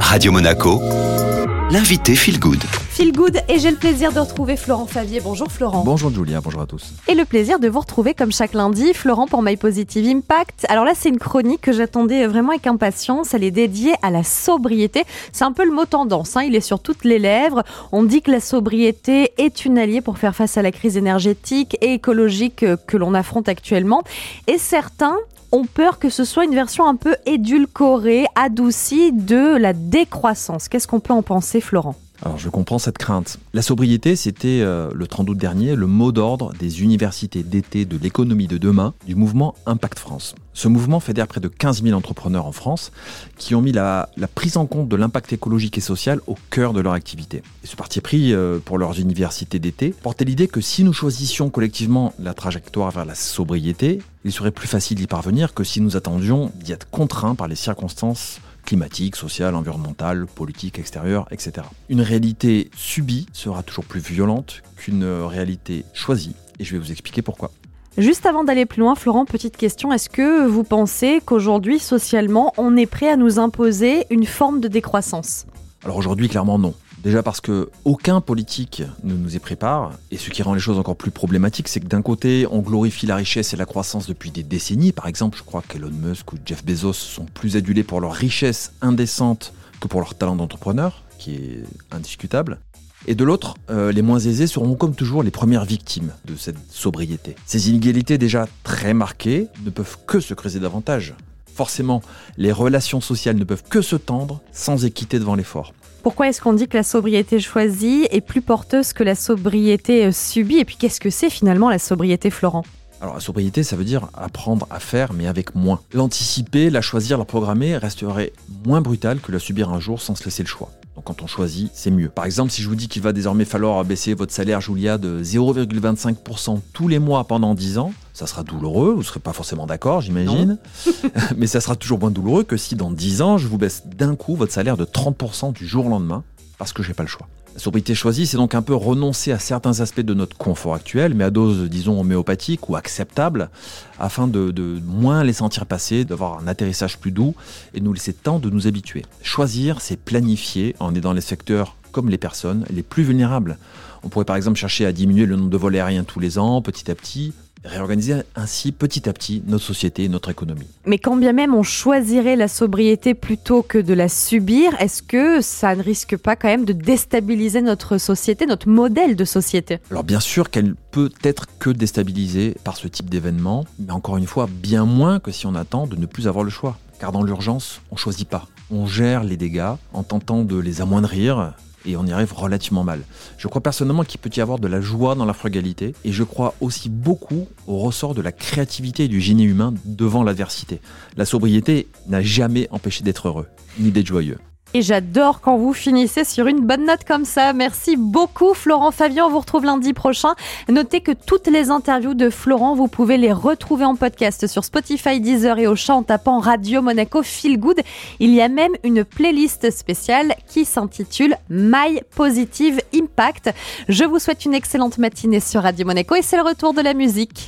Radio Monaco, l'invité Feel Good. Feel Good et j'ai le plaisir de retrouver Florent Favier. Bonjour Florent. Bonjour Julia, bonjour à tous. Et le plaisir de vous retrouver comme chaque lundi, Florent pour My Positive Impact. Alors là, c'est une chronique que j'attendais vraiment avec impatience. Elle est dédiée à la sobriété. C'est un peu le mot tendance, hein. il est sur toutes les lèvres. On dit que la sobriété est une alliée pour faire face à la crise énergétique et écologique que l'on affronte actuellement. Et certains ont peur que ce soit une version un peu édulcorée, adoucie de la décroissance. Qu'est-ce qu'on peut en penser, Florent? Alors je comprends cette crainte. La sobriété, c'était euh, le 30 août dernier le mot d'ordre des universités d'été de l'économie de demain du mouvement Impact France. Ce mouvement fédère près de 15 000 entrepreneurs en France qui ont mis la, prise en compte de l'impact écologique et social au cœur de leur activité. Et ce parti pris euh, pour leurs universités d'été portait l'idée que si nous choisissions collectivement la trajectoire vers la sobriété, il serait plus facile d'y parvenir que si nous attendions d'y être contraints par les circonstances climatique, sociale, environnementale, politique, extérieure, etc. Une réalité subie sera toujours plus violente qu'une réalité choisie, et je vais vous expliquer pourquoi. Juste avant d'aller plus loin, Florent, petite question, est-ce que vous pensez qu'aujourd'hui, socialement, on est prêt à nous imposer une forme de décroissance? Alors aujourd'hui, clairement non. Déjà parce que aucun politique ne nous y prépare, et ce qui rend les choses encore plus problématiques, c'est que d'un côté, on glorifie la richesse et la croissance depuis des décennies. Par exemple, je crois qu'Elon Musk ou Jeff Bezos sont plus adulés pour leur richesse indécente que pour leur talent d'entrepreneur, qui est indiscutable. Et de l'autre, euh, les moins aisés seront comme toujours les premières victimes de cette sobriété. Ces inégalités déjà très marquées ne peuvent que se creuser davantage. Forcément, les relations sociales ne peuvent que se tendre sans équité devant l'effort. Pourquoi est-ce qu'on dit que la sobriété choisie est plus porteuse que la sobriété euh, subie? Et puis qu'est-ce que c'est finalement la sobriété, Florent? Alors la sobriété, ça veut dire apprendre à faire, mais avec moins. L'anticiper, la choisir, la programmer resterait moins brutal que la subir un jour sans se laisser le choix. Quand on choisit, c'est mieux. Par exemple, si je vous dis qu'il va désormais falloir baisser votre salaire, Julia, de 0,25% tous les mois pendant 10 ans, ça sera douloureux, vous ne serez pas forcément d'accord, j'imagine. Mais ça sera toujours moins douloureux que si dans 10 ans, je vous baisse d'un coup votre salaire de 30% du jour au lendemain, parce que j'ai pas le choix. La sobriété choisie, c'est donc un peu renoncer à certains aspects de notre confort actuel, mais à dose, disons, homéopathique ou acceptable, afin de, moins les sentir passer, d'avoir un atterrissage plus doux et de nous laisser temps de nous habituer. Choisir, c'est planifier en aidant les secteurs comme les personnes les plus vulnérables. On pourrait par exemple chercher à diminuer le nombre de vols aériens tous les ans, petit à petit, réorganiser ainsi petit à petit notre société et notre économie. Mais quand bien même on choisirait la sobriété plutôt que de la subir, est-ce que ça ne risque pas quand même de déstabiliser notre société, notre modèle de société? Alors bien sûr qu'elle peut être que déstabilisée par ce type d'événement, mais encore une fois bien moins que si on attend de ne plus avoir le choix. Car dans l'urgence, on choisit pas. On gère les dégâts en tentant de les amoindrir et on y arrive relativement mal. Je crois personnellement qu'il peut y avoir de la joie dans la frugalité et je crois aussi beaucoup au ressort de la créativité et du génie humain devant l'adversité. La sobriété n'a jamais empêché d'être heureux, ni d'être joyeux. Et j'adore quand vous finissez sur une bonne note comme ça. Merci beaucoup Florent Fabian. On vous retrouve lundi prochain. Notez que toutes les interviews de Florent, vous pouvez les retrouver en podcast sur Spotify, Deezer et au chant en tapant Radio Monaco Feel Good. Il y a même une playlist spéciale qui s'intitule My Positive Impact. Je vous souhaite une excellente matinée sur Radio Monaco et c'est le retour de la musique.